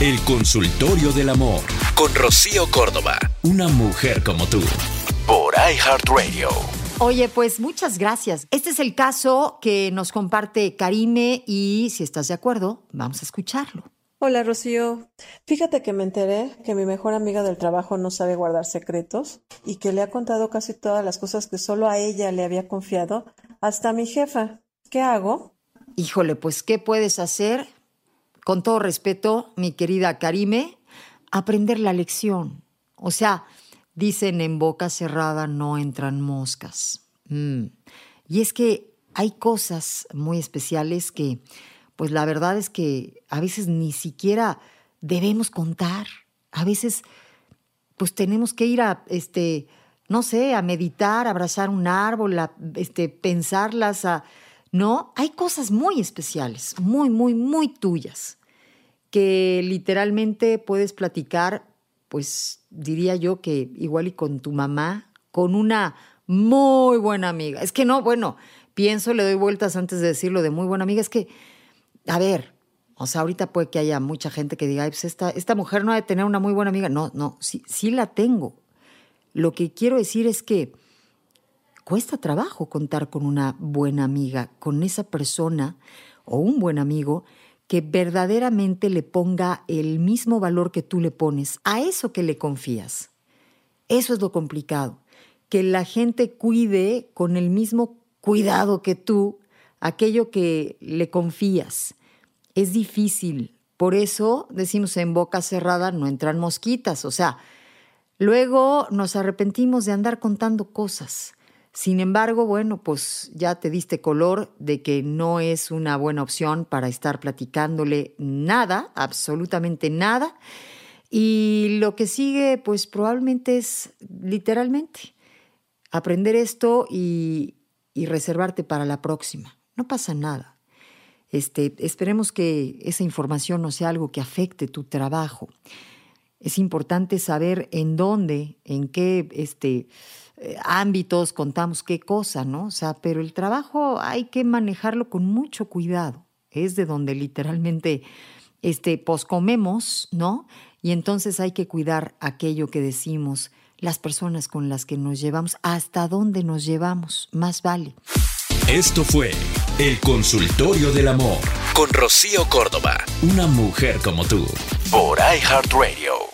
El consultorio del amor con Rocío Córdoba, una mujer como tú, por iHeartRadio. Oye, pues muchas gracias. Este es el caso que nos comparte Karime y si estás de acuerdo, vamos a escucharlo. Hola Rocío, fíjate que me enteré que mi mejor amiga del trabajo no sabe guardar secretos y que le ha contado casi todas las cosas que solo a ella le había confiado, hasta a mi jefa. ¿Qué hago? Híjole, pues ¿qué puedes hacer? Con todo respeto, mi querida Karime, aprender la lección. O sea, dicen en boca cerrada no entran moscas. Mm. Y es que hay cosas muy especiales que pues la verdad es que a veces ni siquiera debemos contar. A veces, pues tenemos que ir a, este, no sé, a meditar, a abrazar un árbol, a este, pensarlas, a... No, hay cosas muy especiales, muy, muy, muy tuyas, que literalmente puedes platicar, pues diría yo que igual y con tu mamá, con una muy buena amiga. Es que no, bueno, pienso, le doy vueltas antes de decirlo de muy buena amiga, es que a ver, o sea, ahorita puede que haya mucha gente que diga, pues esta, mujer no ha de tener una muy buena amiga. No, no, sí, sí la tengo. Lo que quiero decir es que cuesta trabajo contar con una buena amiga, con esa persona o un buen amigo que verdaderamente le ponga el mismo valor que tú le pones a eso que le confías. Eso es lo complicado, que la gente cuide con el mismo cuidado que tú aquello que le confías. Es difícil. Por eso decimos en boca cerrada no entran mosquitas. O sea, luego nos arrepentimos de andar contando cosas. Sin embargo, bueno, pues ya te diste color de que no es una buena opción para estar platicándole nada, absolutamente nada. Y lo que sigue, pues probablemente es literalmente aprender esto y, y reservarte para la próxima. No pasa nada. Este, esperemos que esa información no sea algo que afecte tu trabajo. Es importante saber en dónde, en qué este, eh, ámbitos contamos qué cosa, ¿no? O sea, pero el trabajo hay que manejarlo con mucho cuidado. Es de donde literalmente este, poscomemos, ¿no? Y entonces hay que cuidar aquello que decimos, las personas con las que nos llevamos, hasta dónde nos llevamos, más vale. Esto fue El Consultorio del Amor con Rocío Córdoba, una mujer como tú, por iHeartRadio.